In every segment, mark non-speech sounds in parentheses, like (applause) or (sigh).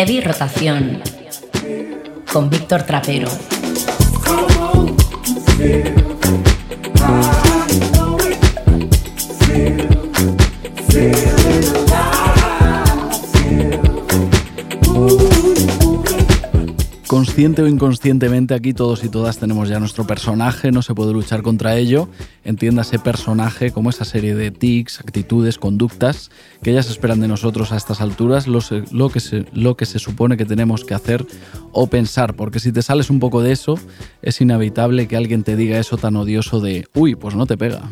Heavy Rotación con Víctor Trapero. Consciente o inconscientemente aquí todos y todas tenemos ya nuestro personaje, no se puede luchar contra ello. Entiéndase personaje como esa serie de tics, actitudes, conductas que ellas esperan de nosotros a estas alturas, lo, que se, lo que se supone que tenemos que hacer o pensar, porque si te sales un poco de eso, es inevitable que alguien te diga eso tan odioso de, uy, pues no te pega.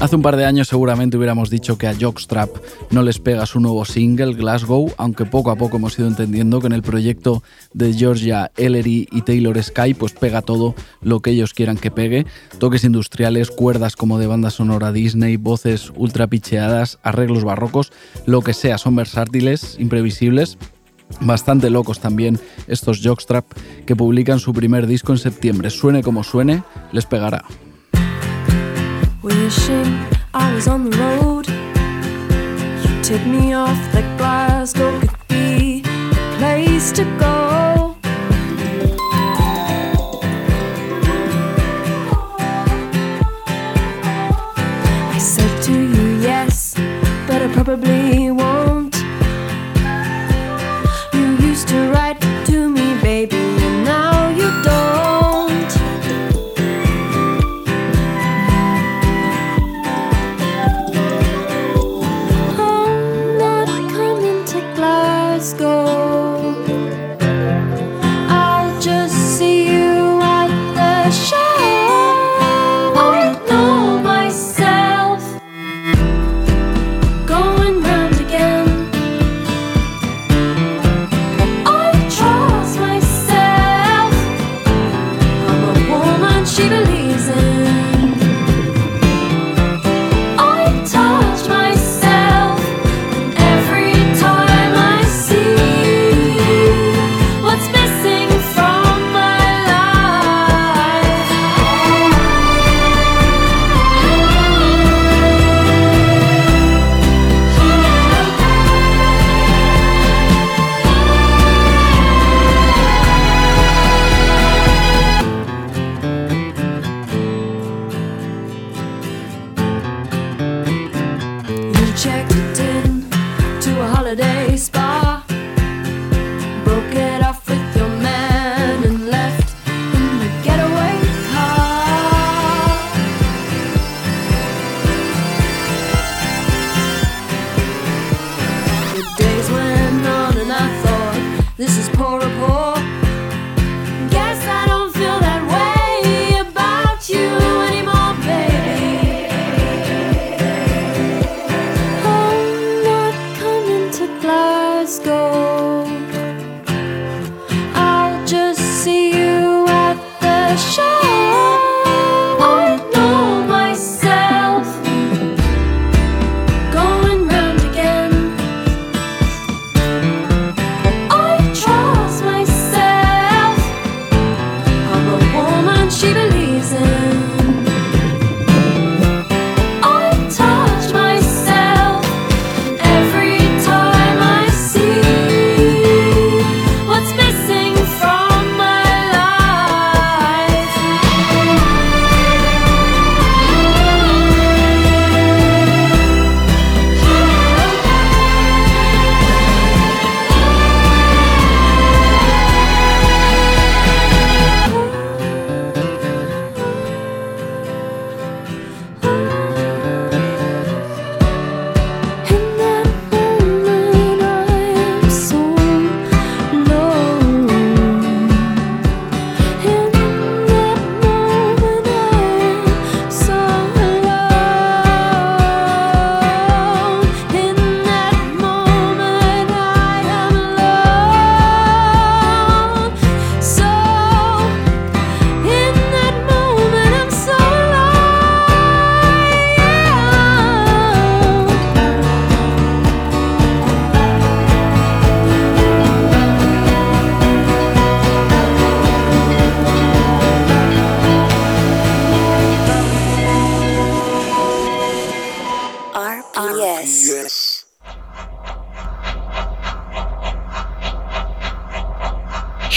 Hace un par de años seguramente hubiéramos dicho que a Jockstrap no les pega su nuevo single, Glasgow, aunque poco a poco hemos ido entendiendo que en el proyecto de Georgia Ellery y Taylor Sky pues pega todo lo que ellos quieran que pegue, toques industriales, cuerdas como de banda sonora Disney, voces ultra picheadas, arreglos barrocos, lo que sea, son versátiles, imprevisibles, bastante locos también estos Jockstrap que publican su primer disco en septiembre. Suene como suene, les pegará. I was on the road. You tip me off that Glasgow could be the place to go. I said to you, yes, but I probably won't.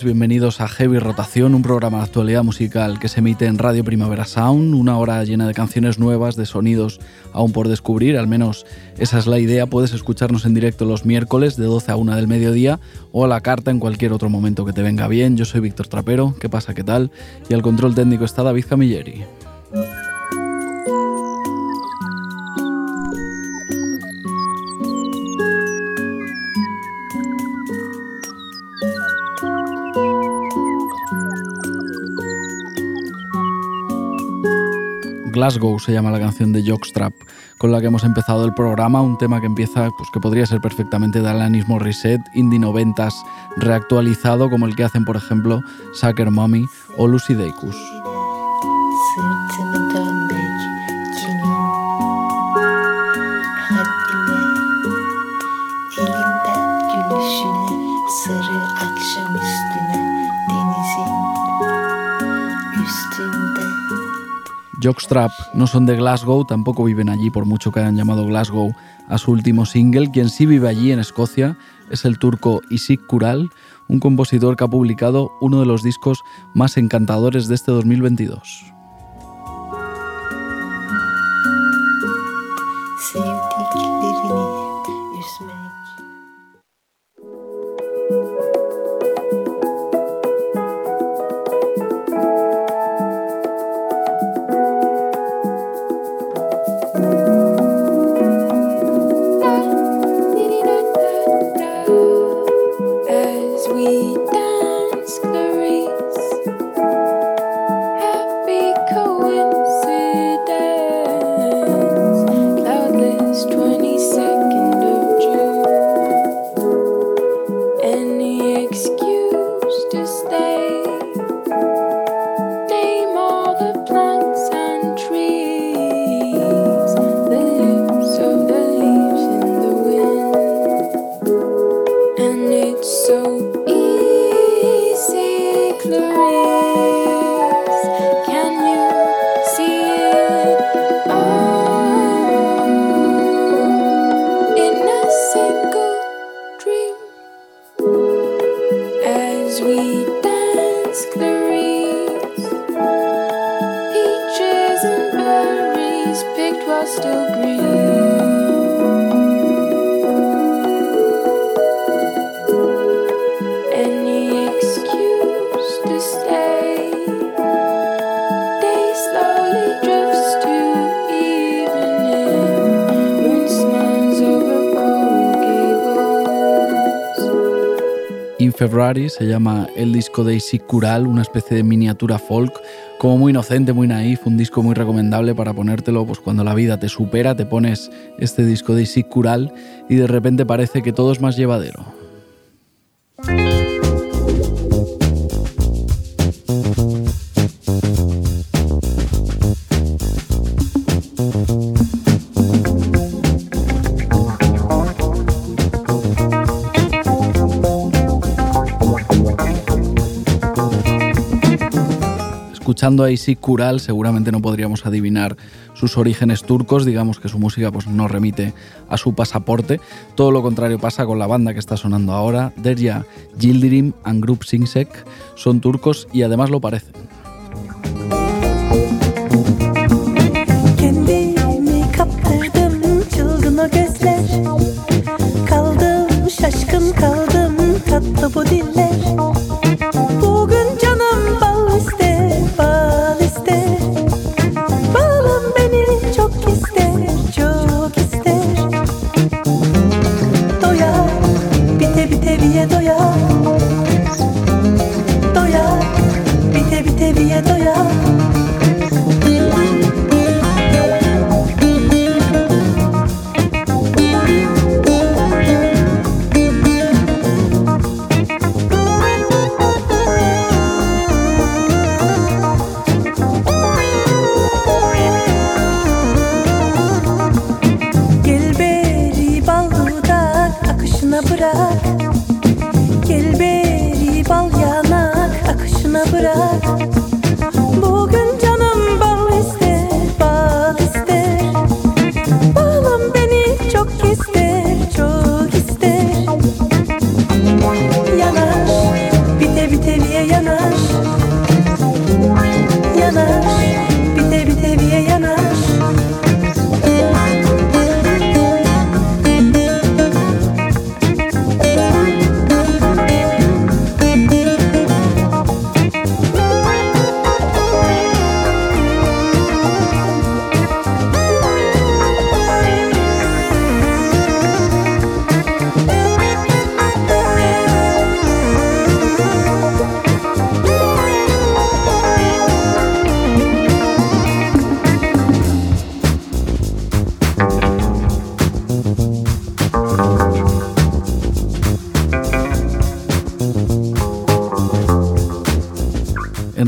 Bienvenidos a Heavy Rotación, un programa de actualidad musical que se emite en Radio Primavera Sound, una hora llena de canciones nuevas, de sonidos aún por descubrir, al menos esa es la idea. Puedes escucharnos en directo los miércoles de 12 a 1 del mediodía o a la carta en cualquier otro momento que te venga bien. Yo soy Víctor Trapero, ¿qué pasa? ¿Qué tal? Y al control técnico está David Camilleri. Glasgow se llama la canción de Jockstrap con la que hemos empezado el programa, un tema que empieza, pues que podría ser perfectamente de Alanis Reset, indie noventas reactualizado como el que hacen por ejemplo Sucker Mommy o Lucy Dacus. Jockstrap no son de Glasgow, tampoco viven allí por mucho que hayan llamado Glasgow a su último single. Quien sí vive allí en Escocia es el turco Isik Kural, un compositor que ha publicado uno de los discos más encantadores de este 2022. Se llama el disco de Isaac Kural, una especie de miniatura folk, como muy inocente, muy naif, un disco muy recomendable para ponértelo pues cuando la vida te supera, te pones este disco de Isaac Kural y de repente parece que todo es más llevadero. escuchando a Isik Kural seguramente no podríamos adivinar sus orígenes turcos, digamos que su música pues, no remite a su pasaporte. Todo lo contrario pasa con la banda que está sonando ahora, Derya Yildirim and Group Singsek, son turcos y además lo parecen.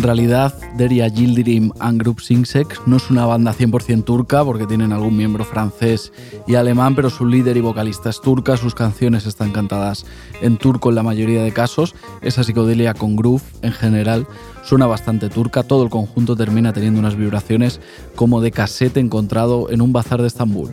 Realidad, Deria Yildirim and Group Singsek no es una banda 100% turca porque tienen algún miembro francés y alemán, pero su líder y vocalista es turca, sus canciones están cantadas en turco en la mayoría de casos, esa psicodelia con groove en general suena bastante turca, todo el conjunto termina teniendo unas vibraciones como de casete encontrado en un bazar de Estambul.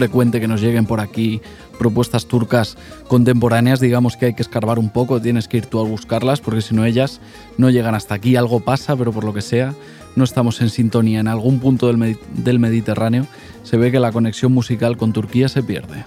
Frecuente que nos lleguen por aquí propuestas turcas contemporáneas, digamos que hay que escarbar un poco, tienes que ir tú a buscarlas, porque si no ellas no llegan hasta aquí, algo pasa, pero por lo que sea, no estamos en sintonía en algún punto del, del Mediterráneo, se ve que la conexión musical con Turquía se pierde.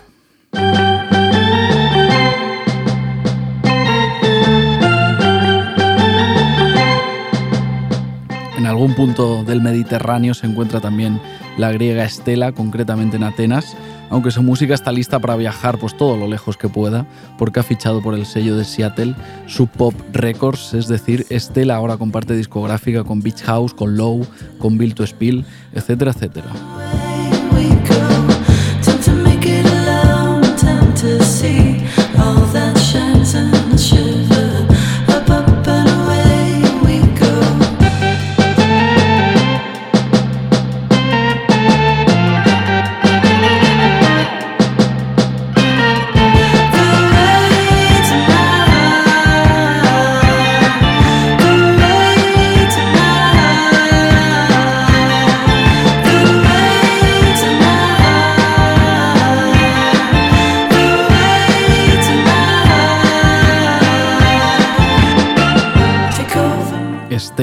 En algún punto del Mediterráneo se encuentra también la griega Estela, concretamente en Atenas, aunque su música está lista para viajar pues todo lo lejos que pueda, porque ha fichado por el sello de Seattle Sub Pop Records, es decir, Estela ahora comparte discográfica con Beach House, con Low, con Bill to Spill, etcétera, etcétera.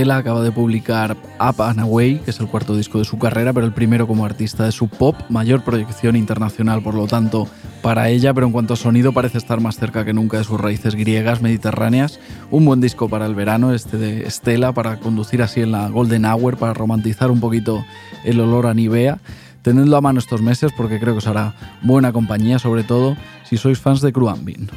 Stella acaba de publicar Up and Away, que es el cuarto disco de su carrera, pero el primero como artista de su pop, mayor proyección internacional por lo tanto para ella, pero en cuanto a sonido parece estar más cerca que nunca de sus raíces griegas, mediterráneas. Un buen disco para el verano, este de Stella, para conducir así en la Golden Hour, para romantizar un poquito el olor a Nivea. Tenedlo a mano estos meses porque creo que os hará buena compañía, sobre todo si sois fans de Cruambin.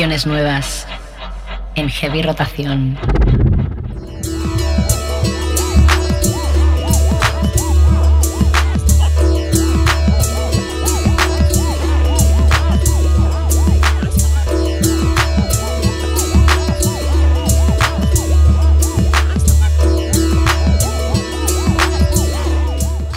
Canciones nuevas en heavy rotación.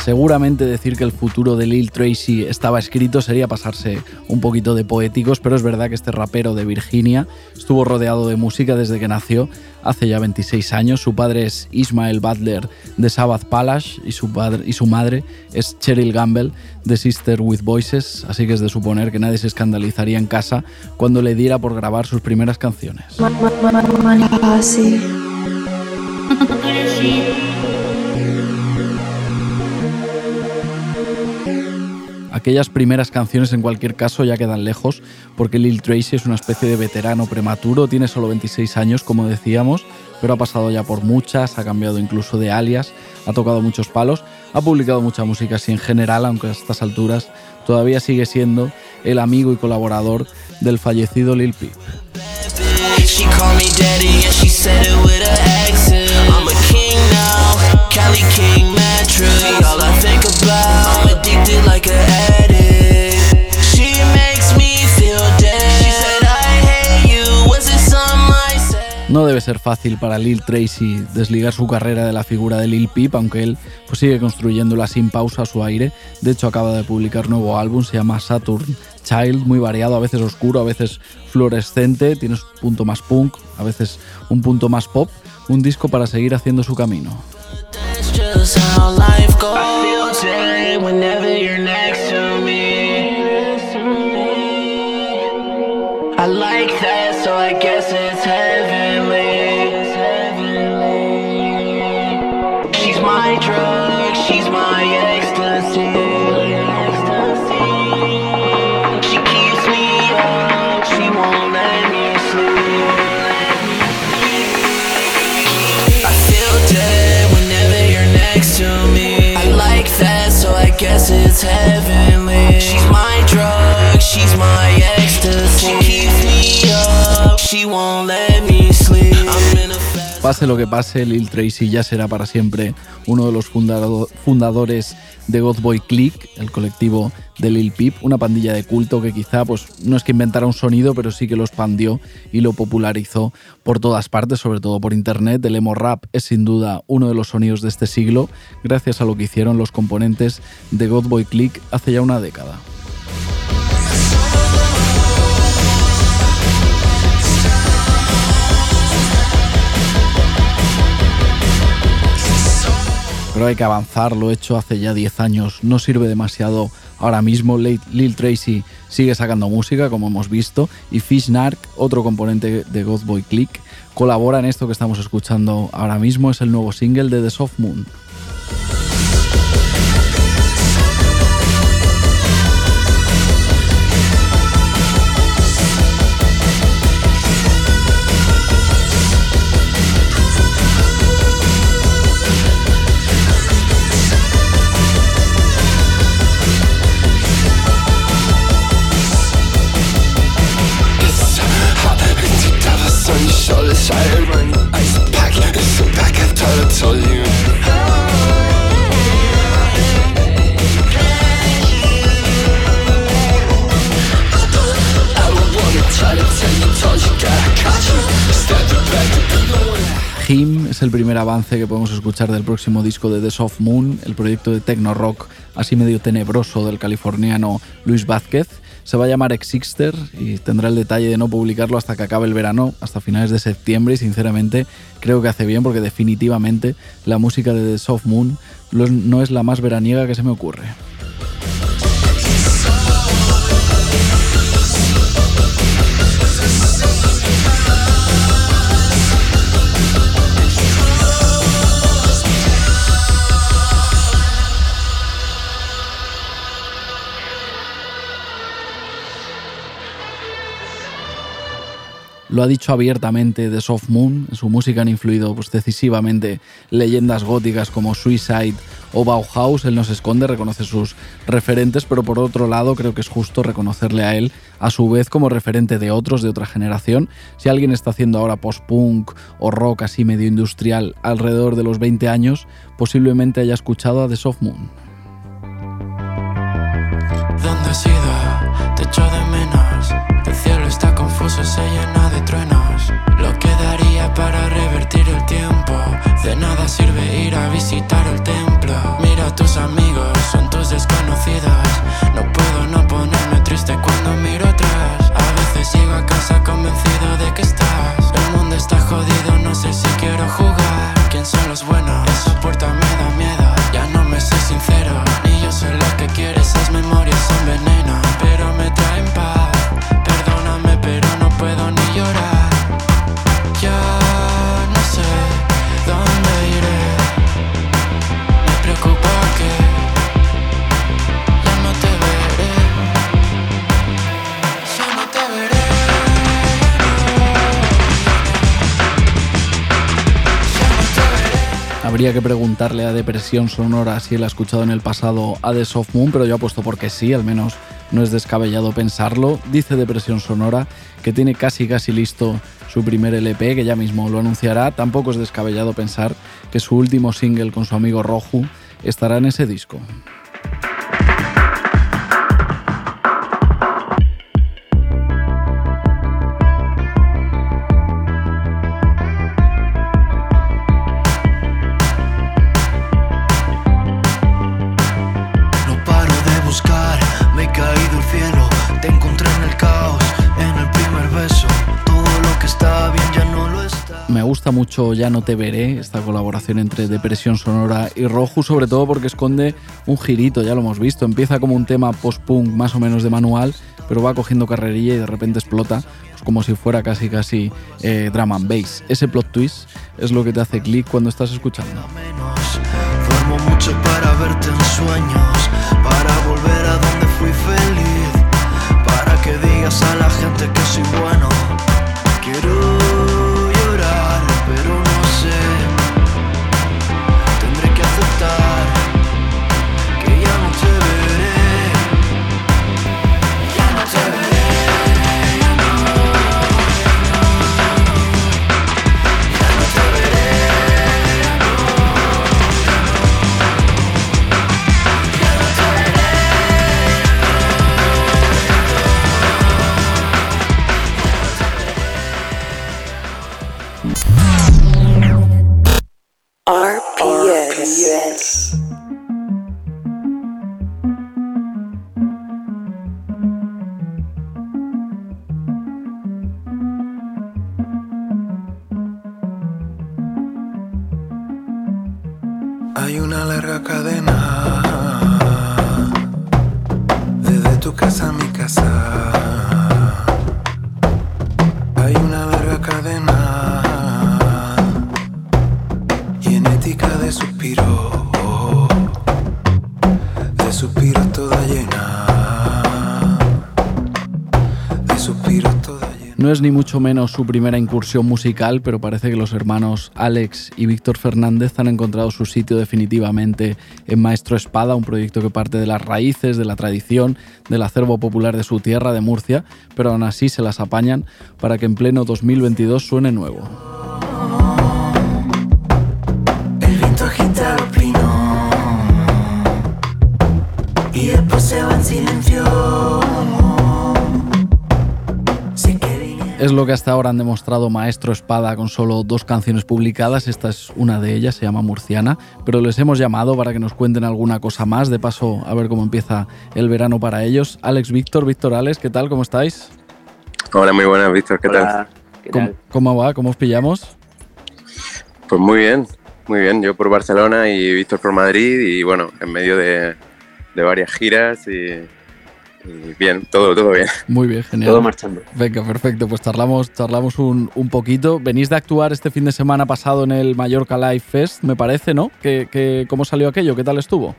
Seguramente decir que el futuro de Lil Tracy estaba escrito sería pasarse un poquito de poéticos, pero es verdad que este rapero de Virginia estuvo rodeado de música desde que nació hace ya 26 años. Su padre es Ismael Butler de Sabbath Palace y su, padre, y su madre es Cheryl Gamble de Sister with Voices, así que es de suponer que nadie se escandalizaría en casa cuando le diera por grabar sus primeras canciones. Aquellas primeras canciones en cualquier caso ya quedan lejos porque Lil Tracy es una especie de veterano prematuro, tiene solo 26 años como decíamos, pero ha pasado ya por muchas, ha cambiado incluso de alias, ha tocado muchos palos, ha publicado mucha música así en general, aunque a estas alturas todavía sigue siendo el amigo y colaborador del fallecido Lil Peep. No debe ser fácil para Lil Tracy desligar su carrera de la figura de Lil Peep, aunque él pues, sigue construyéndola sin pausa a su aire. De hecho, acaba de publicar nuevo álbum, se llama Saturn Child, muy variado, a veces oscuro, a veces fluorescente, tiene un punto más punk, a veces un punto más pop, un disco para seguir haciendo su camino. That's just how life goes. I feel dead whenever you're next to me. I like that, so I guess it. heavenly. She's my drug, she's my ecstasy. She keeps me up, she won't let Pase lo que pase, Lil Tracy ya será para siempre uno de los fundadores de Godboy Click, el colectivo de Lil Peep, una pandilla de culto que quizá pues, no es que inventara un sonido, pero sí que lo expandió y lo popularizó por todas partes, sobre todo por internet. El emo rap es sin duda uno de los sonidos de este siglo, gracias a lo que hicieron los componentes de Godboy Click hace ya una década. Hay que avanzar, lo he hecho hace ya 10 años, no sirve demasiado ahora mismo. Lil Tracy sigue sacando música, como hemos visto, y Fish Narc, otro componente de Godboy Click, colabora en esto que estamos escuchando ahora mismo, es el nuevo single de The Soft Moon. Him es el primer avance que podemos escuchar del próximo disco de The Soft Moon, el proyecto de techno rock así medio tenebroso del californiano Luis Vázquez. Se va a llamar Exixter y tendrá el detalle de no publicarlo hasta que acabe el verano, hasta finales de septiembre y sinceramente creo que hace bien porque definitivamente la música de The Soft Moon no es la más veraniega que se me ocurre. Lo ha dicho abiertamente The Soft Moon, en su música han influido pues, decisivamente leyendas góticas como Suicide o Bauhaus, él no se esconde, reconoce sus referentes, pero por otro lado creo que es justo reconocerle a él a su vez como referente de otros de otra generación. Si alguien está haciendo ahora post-punk o rock así medio industrial alrededor de los 20 años, posiblemente haya escuchado a The Soft Moon. ¿Dónde has ido? se llena de truenos. Lo que daría para revertir el tiempo. De nada sirve ir a visitar el templo. Mira a tus amigos, son tus desconocidos. Que preguntarle a Depresión Sonora si él ha escuchado en el pasado a The Soft Moon, pero yo apuesto porque sí, al menos no es descabellado pensarlo. Dice Depresión Sonora que tiene casi casi listo su primer LP, que ya mismo lo anunciará. Tampoco es descabellado pensar que su último single con su amigo Roju estará en ese disco. Gusta mucho Ya no te veré, esta colaboración entre Depresión Sonora y Roju, sobre todo porque esconde un girito, ya lo hemos visto. Empieza como un tema post-punk más o menos de manual, pero va cogiendo carrerilla y de repente explota, pues como si fuera casi casi eh, drama and bass. Ese plot twist es lo que te hace clic cuando estás escuchando. mucho para verte en sueños, ni mucho menos su primera incursión musical, pero parece que los hermanos Alex y Víctor Fernández han encontrado su sitio definitivamente en Maestro Espada, un proyecto que parte de las raíces, de la tradición, del acervo popular de su tierra, de Murcia, pero aún así se las apañan para que en pleno 2022 suene nuevo. Es lo que hasta ahora han demostrado Maestro Espada con solo dos canciones publicadas. Esta es una de ellas, se llama Murciana. Pero les hemos llamado para que nos cuenten alguna cosa más. De paso, a ver cómo empieza el verano para ellos. Alex Víctor, Víctor Alex, ¿qué tal? ¿Cómo estáis? Hola, muy buenas, Víctor. ¿Qué tal? ¿Cómo, va? ¿Cómo os pillamos? Pues muy bien, muy bien. Yo por Barcelona y Víctor por Madrid. Y bueno, en medio de, de varias giras y bien, todo, todo bien. Muy bien, genial. Todo marchando. Venga, perfecto. Pues charlamos, charlamos un, un, poquito. Venís de actuar este fin de semana pasado en el Mallorca Live Fest, me parece, ¿no? ¿Qué, cómo salió aquello? ¿Qué tal estuvo?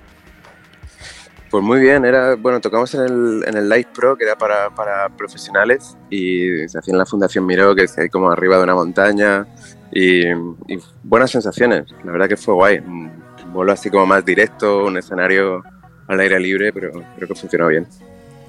Pues muy bien, era, bueno, tocamos en el, en el Live Pro, que era para, para profesionales, y se hacía en la Fundación Miró, que es ahí como arriba de una montaña, y, y buenas sensaciones. La verdad que fue guay. Un vuelo así como más directo, un escenario al aire libre, pero creo que funcionó bien.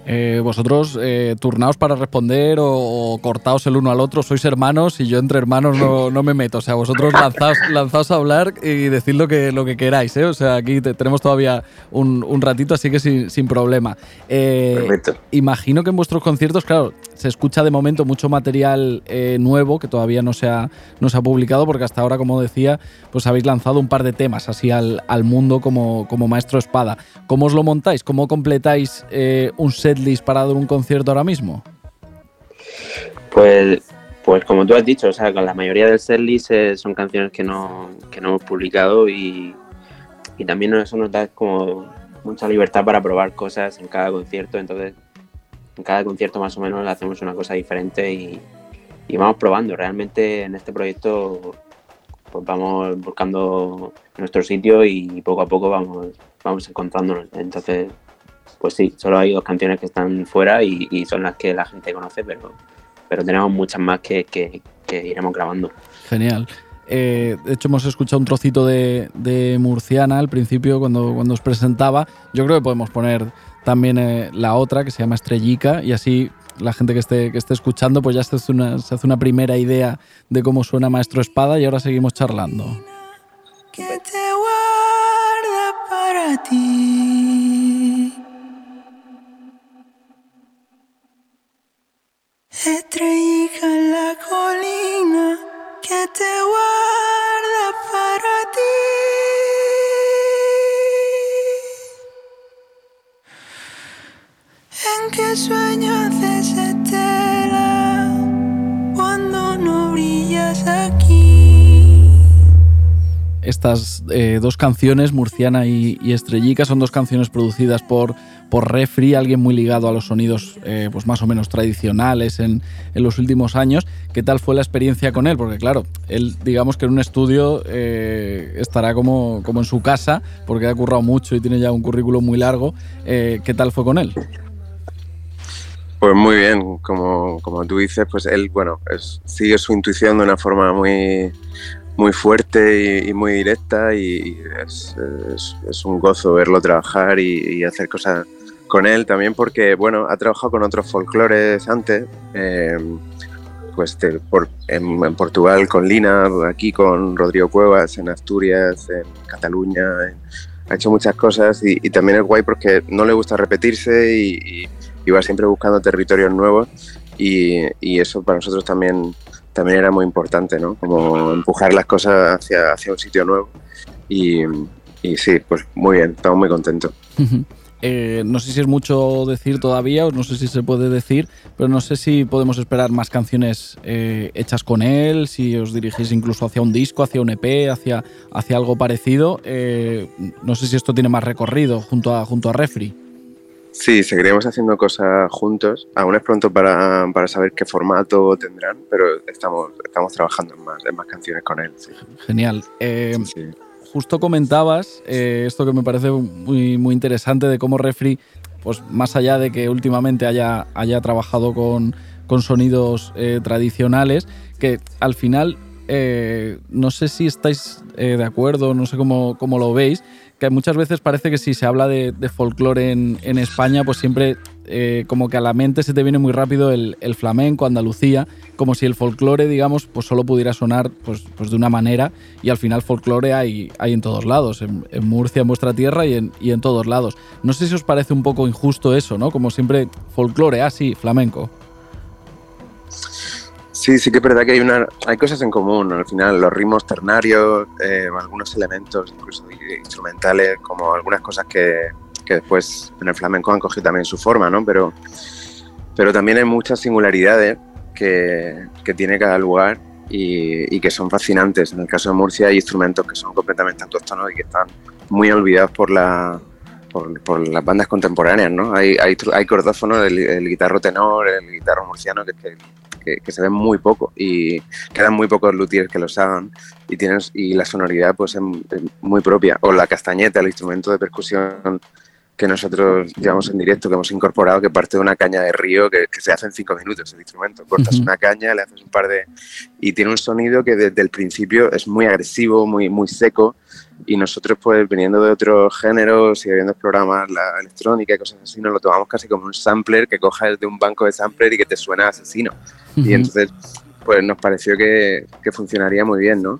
Eh, vosotros eh, turnaos para responder o, cortaos el uno al otro, sois hermanos y yo entre hermanos no, no me meto. O sea, vosotros lanzaos, lanzaos, a hablar y decid lo que, lo que queráis. ¿eh? O sea, aquí tenemos todavía un, un, ratito, así que sin, sin problema. Eh, imagino que en vuestros conciertos, claro, se escucha de momento mucho material nuevo que todavía no se, ha, no se ha publicado, porque hasta ahora, como decía, pues habéis lanzado un par de temas así al, al mundo como, como maestro espada. ¿Cómo os lo montáis? ¿Cómo completáis un set disparado en un concierto ahora mismo? Pues, pues como tú has dicho, o sea, con la mayoría del setlist eh, son canciones que no, que no hemos publicado y, y también eso nos da como mucha libertad para probar cosas en cada concierto, entonces en cada concierto más o menos hacemos una cosa diferente y, y vamos probando. Realmente en este proyecto pues vamos buscando nuestro sitio y poco a poco vamos, vamos encontrándonos. Entonces pues sí, solo hay dos canciones que están fuera y, son las que la gente conoce, pero, pero tenemos muchas más que, iremos grabando. Genial. Eh, de hecho, hemos escuchado un trocito de, Murciana al principio cuando, cuando os presentaba. Yo creo que podemos poner también eh, la otra que se llama Estrellica y así la gente que esté, que esté escuchando pues ya se hace, una, se hace una primera idea de cómo suena Maestro Espada y ahora seguimos charlando. Que te guarda para ti. Estrellica en la colina que te guarda para ti. ¿En qué sueño haces Estas eh, dos canciones, Murciana y, y, Estrellica, son dos canciones producidas por, por Refri, alguien muy ligado a los sonidos eh, pues más o menos tradicionales en, en, los últimos años. ¿Qué tal fue la experiencia con él? Porque claro, él digamos que en un estudio eh, estará como, como en su casa, porque ha currado mucho y tiene ya un currículum muy largo. ¿Qué tal fue con él? Pues muy bien, como, como tú dices, pues él, bueno, sigue su intuición de una forma muy, muy fuerte y, muy directa y es, es, un gozo verlo trabajar y, hacer cosas con él también porque, bueno, ha trabajado con otros folclores antes, eh, pues por, en, Portugal con Lina, aquí con Rodrigo Cuevas, en Asturias, en Cataluña, ha hecho muchas cosas y, también es guay porque no le gusta repetirse y iba siempre buscando territorios nuevos y, eso para nosotros también, también era muy importante, ¿no? Como empujar las cosas hacia, hacia un sitio nuevo y, y sí, pues muy bien, estamos muy contentos. Eh, no sé si es mucho decir todavía, o no sé si se puede decir, pero no sé si podemos esperar más canciones eh, hechas con él, si os dirigís incluso hacia un disco, hacia un EP, hacia, hacia algo parecido. Eh, no sé si esto tiene más recorrido junto a, junto a Refri. Sí, seguiremos haciendo cosas juntos. Aún es pronto para, para saber qué formato tendrán, pero estamos, estamos trabajando en más, en más canciones con él. Genial. Eh, justo comentabas eh, esto que me parece muy, muy interesante de cómo Refri, pues más allá de que últimamente haya, haya trabajado con, con sonidos eh, tradicionales, que al final no sé si estáis de acuerdo, no sé cómo, cómo lo veis, que muchas veces parece que si se habla de, folclore en, España, pues siempre eh, como que a la mente se te viene muy rápido el, flamenco, Andalucía, como si el folclore, digamos, pues solo pudiera sonar pues, pues de una manera y al final folclore hay, hay en todos lados, en, Murcia, en vuestra tierra y en, y en todos lados. No sé si os parece un poco injusto eso, ¿no? Como siempre, folclore, ah, sí, flamenco. Sí, sí que es verdad que hay, una, hay cosas en común. Al final, los ritmos ternarios, eh, algunos elementos, incluso instrumentales, como algunas cosas que, después en el flamenco han cogido también su forma, ¿no? Pero, pero también hay muchas singularidades que, que tiene cada lugar y, y, que son fascinantes. En el caso de Murcia hay instrumentos que son completamente autóctonos y que están muy olvidados por la, por, las bandas contemporáneas, ¿no? Hay, hay, hay cordófono, el, guitarro tenor, el guitarro murciano, que, que, que, se ven muy poco y quedan muy pocos luthiers que los hagan y, tienes, y la sonoridad pues es, muy propia. O la castañeta, el instrumento de percusión que nosotros llevamos en directo, que hemos incorporado, que parte de una caña de río que, se hace en cinco minutos el instrumento. Cortas una caña, le haces un par de... y tiene un sonido que desde el principio es muy agresivo, muy, muy seco, y nosotros pues viniendo de otros géneros y habiendo explorado la electrónica y cosas así, nos lo tomamos casi como un sampler que cojas de un banco de sampler y que te suena asesino. Y entonces pues nos pareció que, que, funcionaría muy bien, ¿no?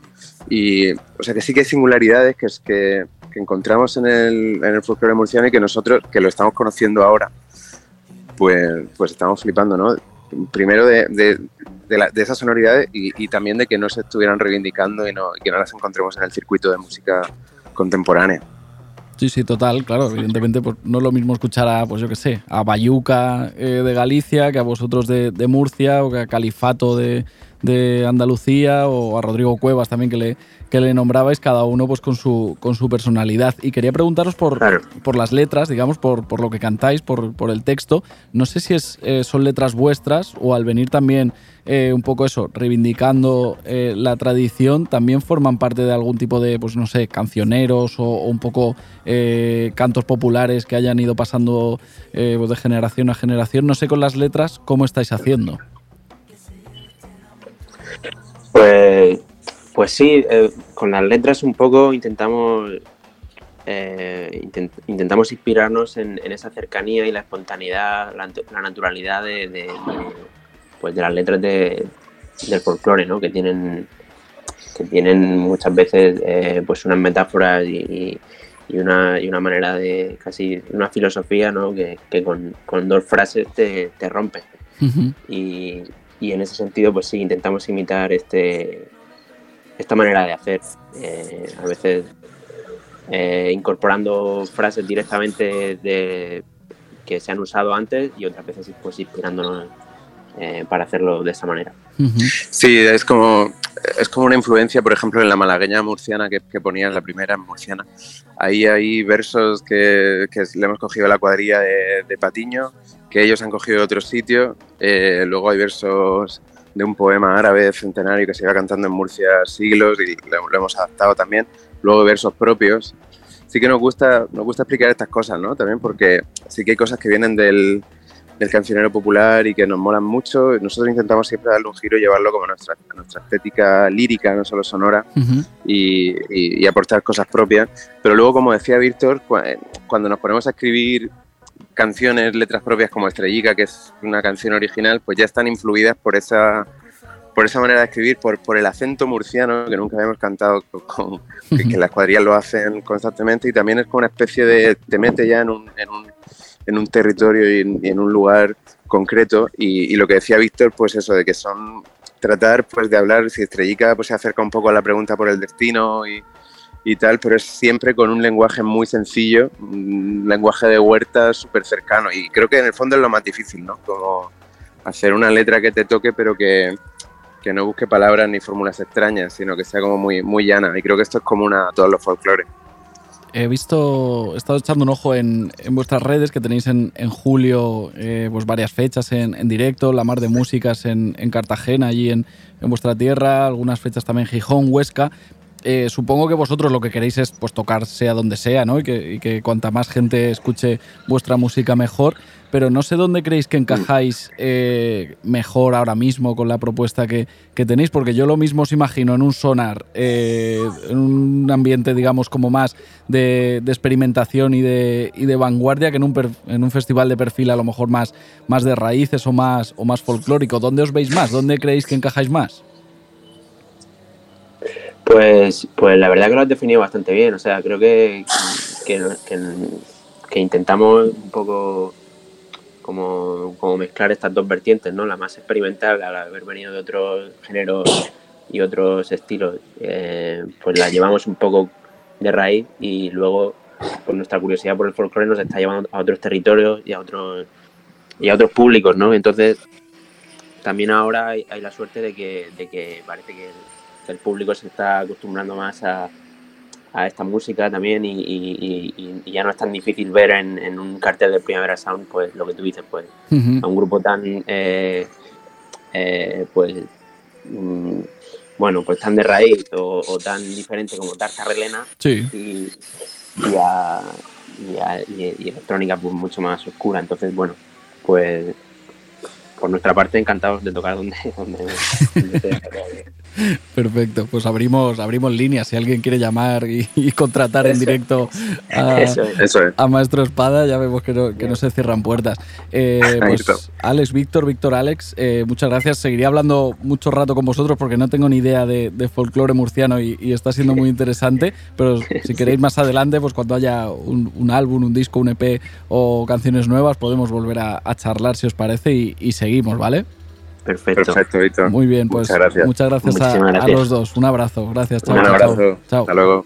Y, o sea, que sí que hay singularidades que, es que, que encontramos en el, en el folclore murciano y que nosotros, que lo estamos conociendo ahora, pues, pues estamos flipando, ¿no? Primero de, de, de, esas sonoridades y, también de que no se estuvieran reivindicando y, no, que no las encontremos en el circuito de música contemporánea. Sí, sí, total, claro. Evidentemente, pues, no es lo mismo escuchar a, pues yo qué sé, a Bayuca eh, de Galicia que a vosotros de, Murcia o que a Califato de, de Andalucía o a Rodrigo Cuevas también que le, que le nombrabais, cada uno pues con su, con su personalidad. Y quería preguntaros por, por las letras, digamos, por, por, lo que cantáis, por, por, el texto. No sé si es, eh, son letras vuestras o al venir también eh, un poco eso, reivindicando eh, la tradición, también forman parte de algún tipo de, pues no sé, cancioneros o, un poco cantos populares que hayan ido pasando pues, de generación a generación. No sé con las letras cómo estáis haciendo. Pues Pues sí, eh, con las letras un poco intentamos eh, intentamos inspirarnos en, esa cercanía y la espontaneidad, la, naturalidad de, pues de las letras de, del folclore, ¿no? Que tienen que tienen muchas veces eh, pues unas metáforas y, y, una, y una manera de casi una filosofía ¿no? que, con, dos frases te, te rompe. y, y, en ese sentido, pues sí, intentamos imitar este, esta manera de hacer. Eh, a veces eh, incorporando frases directamente de, que se han usado antes y otras veces pues inspirándonos eh, para hacerlo de esa manera. Sí, es como, es como una influencia, por ejemplo, en la malagueña murciana que, que ponía en la primera murciana. Ahí hay versos que, que le hemos cogido la cuadrilla de, Patiño, que ellos han cogido de otro sitio. Eh, luego hay versos de un poema árabe centenario que se iba cantando en Murcia siglos y lo, lo hemos adaptado también luego versos propios. Sí que nos gusta, nos gusta explicar estas cosas, ¿no? También porque sí que hay cosas que vienen del, del cancionero popular y que nos molan mucho. Nosotros intentamos siempre darle un giro y llevarlo como a nuestra, nuestra estética lírica, no solo sonora, y, y, aportar cosas propias. Pero luego, como decía Víctor, cuando nos ponemos a escribir canciones, letras propias como Estrellica, que es una canción original, pues ya están influidas por esa por esa manera de escribir, por, por el acento murciano que nunca habíamos cantado, con, que, las cuadrillas lo hacen constantemente y también es como una especie de, te mete ya en un, en un, en un territorio y en, un lugar concreto y, lo que decía Víctor, pues eso, de que son tratar pues de hablar, si Estrellica pues se acerca un poco a la pregunta por el destino y, y tal, pero es siempre con un lenguaje muy sencillo, un lenguaje de huerta súper cercano y creo que en el fondo es lo más difícil, ¿no? Como hacer una letra que te toque pero que, que no busque palabras ni fórmulas extrañas, sino que sea como muy, muy llana. Y creo que esto es común a todos los folclores. He visto, he estado echando un ojo en, en vuestras redes que tenéis en, en julio eh, pues varias fechas en, en, directo, la mar de músicas en, en Cartagena, allí en, vuestra tierra, algunas fechas también en Gijón, Huesca. Eh, supongo que vosotros lo que queréis es pues, tocar sea donde sea, ¿no? Y que, cuanta más gente escuche vuestra música mejor pero no sé dónde creéis que encajáis eh, mejor ahora mismo con la propuesta que, tenéis, porque yo lo mismo os imagino en un sonar, eh, en un ambiente, digamos, como más de, experimentación y de, de, vanguardia que en un, en un festival de perfil a lo mejor más, más de raíces o más, o más folclórico. ¿Dónde os veis más? ¿Dónde creéis que encajáis más? Pues, pues la verdad que lo has definido bastante bien. O sea, creo que, que intentamos un poco como, como mezclar estas dos vertientes, ¿no? La más experimental, al haber venido de otros géneros y otros estilos, eh, pues la llevamos un poco de raíz y luego pues nuestra curiosidad por el folclore nos está llevando a otros territorios y a otros y a otros públicos, ¿no? Entonces también ahora hay, la suerte de que, de que parece que el público se está acostumbrando más a, a esta música también y, ya no es tan difícil ver en, un cartel de Primavera Sound pues lo que tú dices pues a un grupo tan eh, eh, pues mm, bueno pues tan de raíz o, tan diferente como Dark Relena y, a, y, electrónica pues mucho más oscura. Entonces bueno pues por nuestra parte encantados de tocar donde, (laughs) donde, Perfecto, pues abrimos, abrimos líneas. Si alguien quiere llamar y, contratar en directo a, Maestro Espada, ya vemos que no, que no se cierran puertas. Eh, pues, Alex, Víctor, Víctor, Alex, eh, muchas gracias. Seguiría hablando mucho rato con vosotros porque no tengo ni idea de, folclore murciano y, está siendo muy interesante. Pero (laughs) si queréis más adelante, pues cuando haya un, álbum, un disco, un EP o canciones nuevas, podemos volver a, charlar si os parece y, y seguimos, ¿vale? Perfecto. Perfecto, Víctor. Muy bien, pues muchas gracias, muchas gracias, a, los dos. Un abrazo. Gracias. Chao, Un abrazo. Chao. Hasta luego.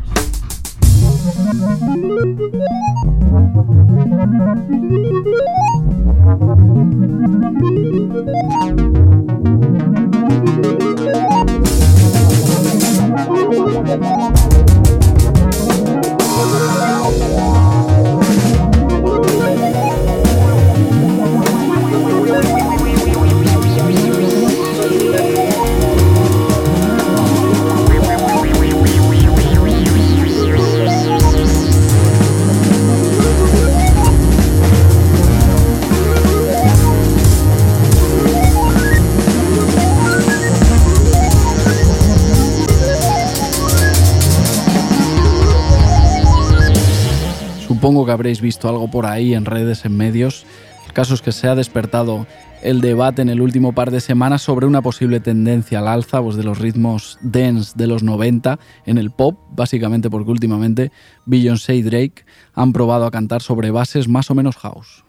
Supongo que habréis visto algo por ahí en redes, en medios. El caso es que se ha despertado el debate en el último par de semanas sobre una posible tendencia al alza pues, de los ritmos dance de los 90 en el pop, básicamente porque últimamente Beyoncé y Drake han probado a cantar sobre bases más o menos house.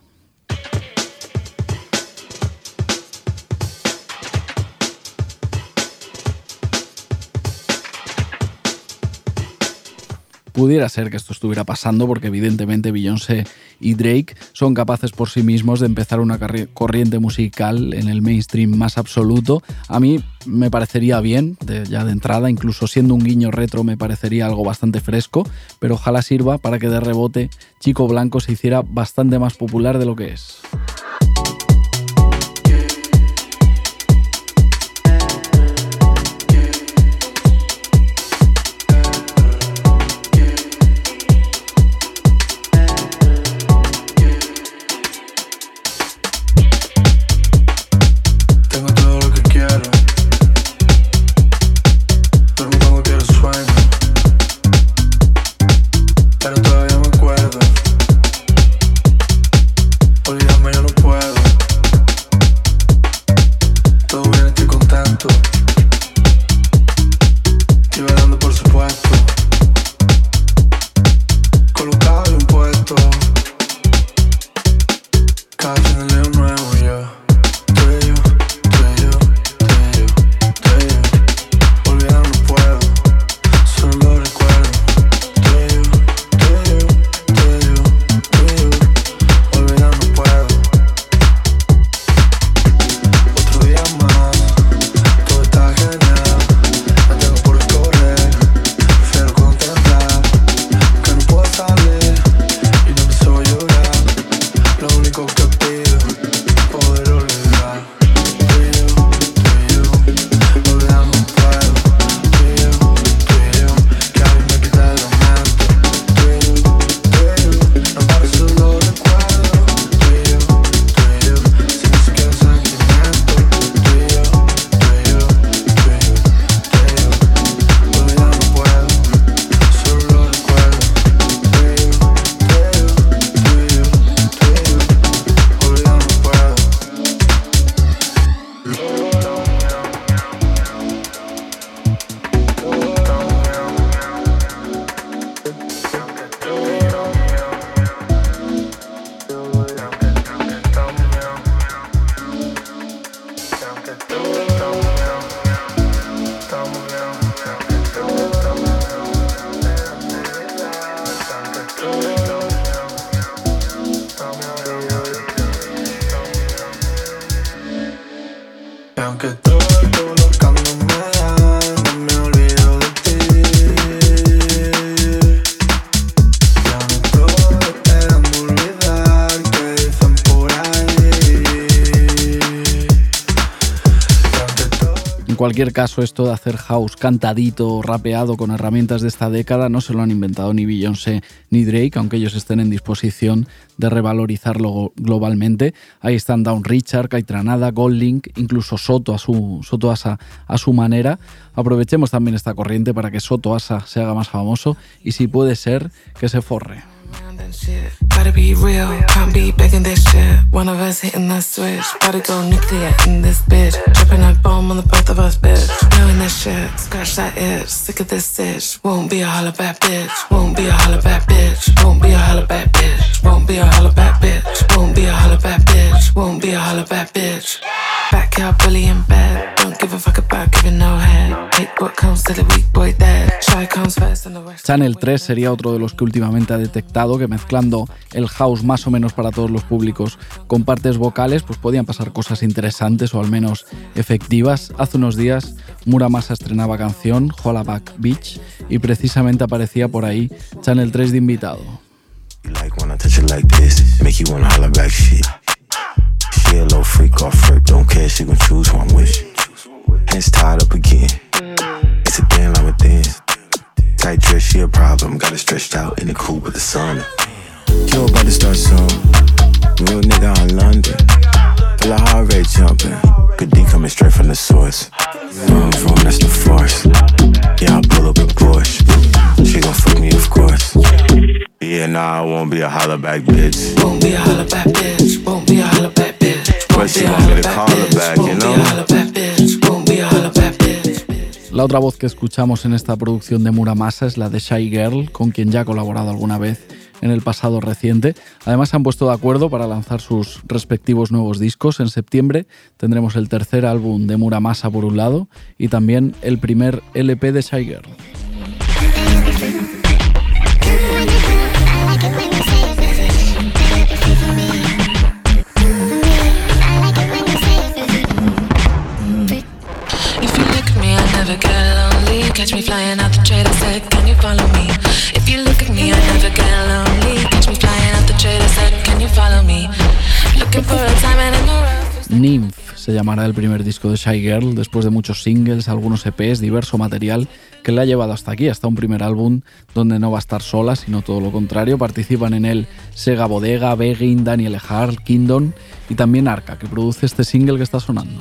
Pudiera ser que esto estuviera pasando porque evidentemente Beyoncé y Drake son capaces por sí mismos de empezar una corriente musical en el mainstream más absoluto. A mí me parecería bien, ya de entrada, incluso siendo un guiño retro me parecería algo bastante fresco, pero ojalá sirva para que de rebote Chico Blanco se hiciera bastante más popular de lo que es. Cualquier caso, esto de hacer house cantadito, rapeado con herramientas de esta década no se lo han inventado ni Beyoncé ni Drake, aunque ellos estén en disposición de revalorizarlo globalmente. Ahí están Down Richard, Caitranada, Goldlink, incluso Soto a su, Soto Asa a su manera. Aprovechemos también esta corriente para que Soto Asa se haga más famoso y si puede ser que se forre. Gotta be real, can't be begging this shit. One of us hitting that switch. Gotta go nuclear in this bitch. Dropping a bomb on the both of us, bitch. Knowing that shit, scratch that itch. Sick of this stitch. Won't be a holla back bitch. Won't be a holla back bitch. Won't be a holla back bitch. Won't be a holla back bitch. Won't be a holla back bitch. Won't be a holla back bitch. Backyard bully in bed. Don't give a fuck about giving no head. Take what comes to the weak boy dead. Shy comes first and the rest. Channel 3 sería otro de los que últimamente ha detectado que mezclando el house más o menos para todos los públicos con partes vocales, pues podían pasar cosas interesantes o al menos efectivas. Hace unos días Muramasa estrenaba canción, Hollaback Beach, y precisamente aparecía por ahí Channel 3 de invitado. Little freak off freak, don't care, she gon' choose who I'm with. Hands tied up again. It's a damn like within. Tight dress, she a problem. Got it stretched out in the cool with the sun. You about to start soon. Real nigga on London. Feel a heart rate jumping. Good D coming straight from the source. Vroom, vroom, that's the force. Yeah, I'll pull up a Porsche. She gon' fuck me, of course. Yeah, nah, I won't be a holla back bitch. Won't be a holla back bitch. Won't be a holla back La otra voz que escuchamos en esta producción de Muramasa es la de Shy Girl, con quien ya ha colaborado alguna vez en el pasado reciente. Además se han puesto de acuerdo para lanzar sus respectivos nuevos discos. En septiembre tendremos el tercer álbum de Muramasa por un lado y también el primer LP de Shy Girl. Catch me flying out the trade, I said, can you follow me? If you look at me, I never get lonely. Catch me flying out the trade, I said, can you follow me? Looking for a time and rough. Nymph se llamará el primer disco de Shy Girl después de muchos singles, algunos EPs, diverso material que le ha llevado hasta aquí, hasta un primer álbum donde no va a estar sola, sino todo lo contrario. Participan en él Sega Bodega, Begin, Daniel Hart, Kingdom y también Arca, que produce este single que está sonando.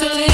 look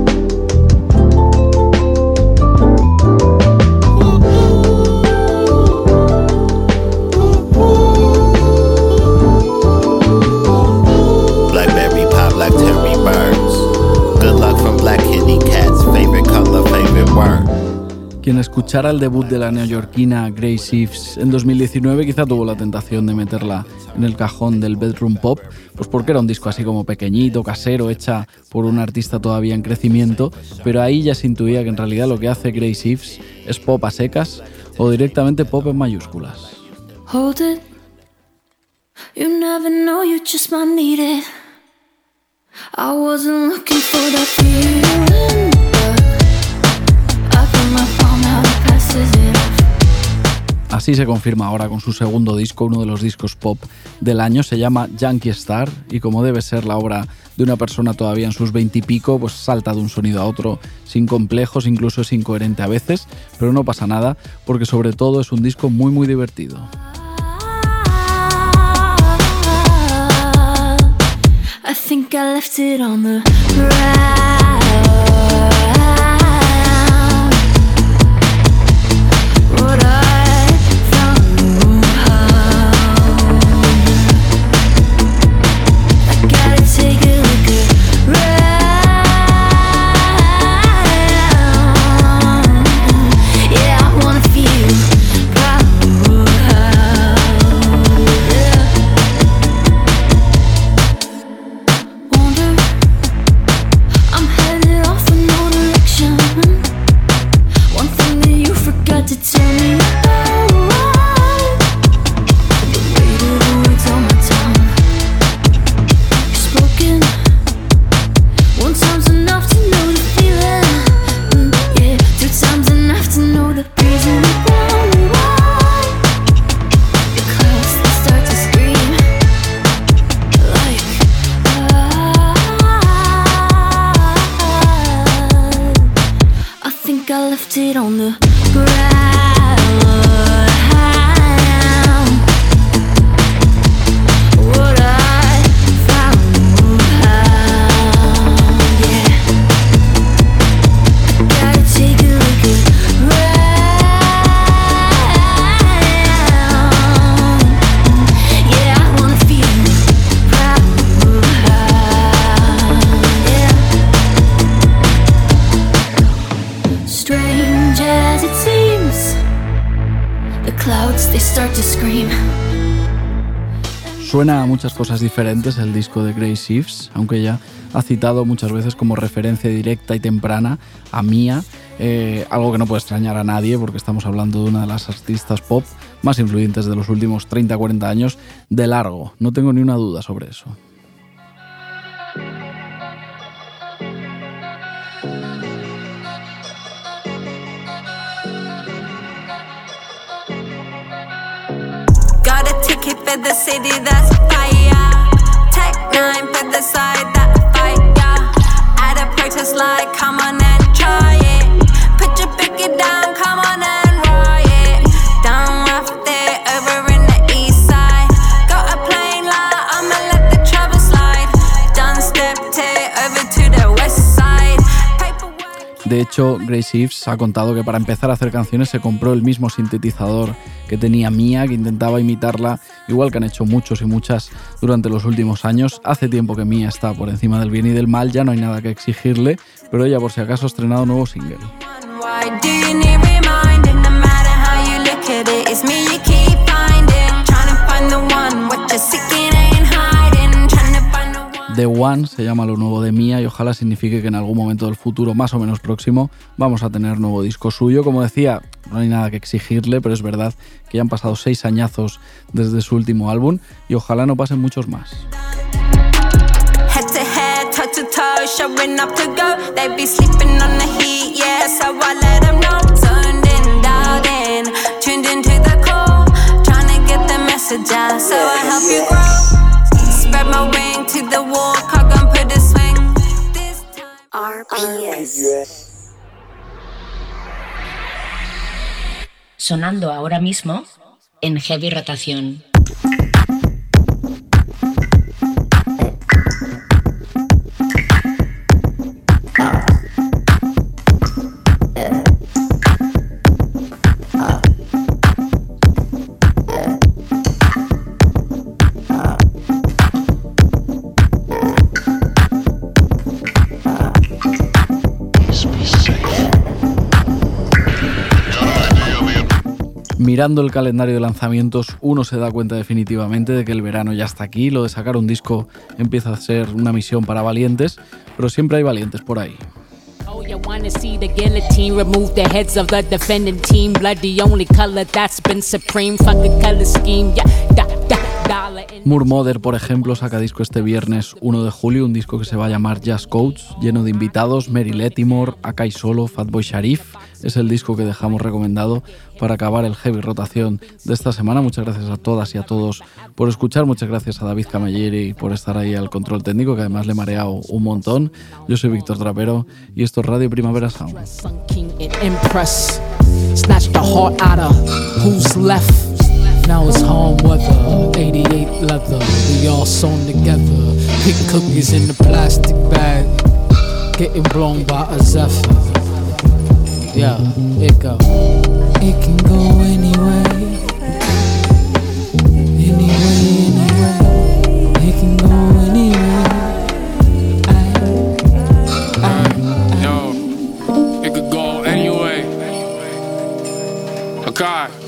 Escuchara el debut de la neoyorquina Grace Eves en 2019 quizá tuvo la tentación de meterla en el cajón del bedroom pop, pues porque era un disco así como pequeñito, casero, hecha por un artista todavía en crecimiento, pero ahí ya se intuía que en realidad lo que hace Grace Eves es pop a secas o directamente pop en mayúsculas. Hold it. You never know, you just might need it. Así se confirma ahora con su segundo disco, uno de los discos pop del año, se llama Yankee Star y como debe ser la obra de una persona todavía en sus veintipico, pues salta de un sonido a otro sin complejos, incluso es incoherente a veces, pero no pasa nada porque sobre todo es un disco muy muy divertido. it on the Suena a muchas cosas diferentes el disco de Grace Shifts, aunque ella ha citado muchas veces como referencia directa y temprana a Mia, eh, algo que no puede extrañar a nadie porque estamos hablando de una de las artistas pop más influyentes de los últimos 30-40 años de largo, no tengo ni una duda sobre eso. For the city that's fire. Tech nine for the side that yeah. At a protest like, come on and try it. Put your picket down, come on De hecho, Grace Eves ha contado que para empezar a hacer canciones se compró el mismo sintetizador que tenía Mía, que intentaba imitarla, igual que han hecho muchos y muchas durante los últimos años. Hace tiempo que Mía está por encima del bien y del mal, ya no hay nada que exigirle, pero ella por si acaso ha estrenado un nuevo single. Se llama lo nuevo de Mía y ojalá signifique que en algún momento del futuro más o menos próximo vamos a tener nuevo disco suyo. Como decía, no hay nada que exigirle, pero es verdad que ya han pasado seis añazos desde su último álbum y ojalá no pasen muchos más. Sonando ahora mismo en heavy rotación. Mirando el calendario de lanzamientos, uno se da cuenta definitivamente de que el verano ya está aquí, lo de sacar un disco empieza a ser una misión para valientes, pero siempre hay valientes por ahí. Oh, you wanna see the guillotine remove the heads of the defending team? Blood, the only color that's been supreme. Fuck a color scheme, yeah, da, da. Murmoder, por ejemplo, saca disco este viernes 1 de julio, un disco que se va a llamar Jazz Codes, lleno de invitados, Mary Lettimore, Akai Solo, Fatboy Sharif. Es el disco que dejamos recomendado para acabar el heavy rotación de esta semana. Muchas gracias a todas y a todos por escuchar. Muchas gracias a David Camilleri por estar ahí al control técnico, que además le he mareado un montón. Yo soy Víctor Trapero y esto es Radio Primavera Sound. Now it's home weather, 88 leather. We all sewn together. Cookies in the plastic bag. Getting blown by a zephyr. Yeah, it go. It can go anyway. Anyway, anyway. It can go anyway. I, I, Yo, it could go anyway. Okay.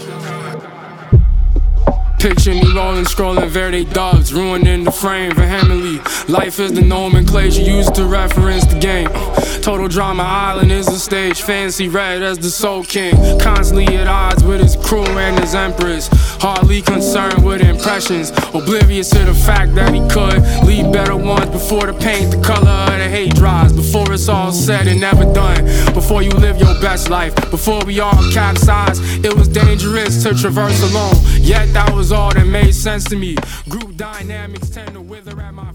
Picture me rolling, scrolling Verde dubs, ruining the frame vehemently. Life is the nomenclature used to reference the game. Total drama island is the stage, fancy red as the soul king. Constantly at odds with his crew and his empress. Hardly concerned with impressions, oblivious to the fact that he could leave better ones before the paint, the color of the hate dries. Before it's all said and never done. Before you live your best life, before we all capsize, it was dangerous to traverse alone. Yet that was all that made sense to me. Group dynamics tend to wither at my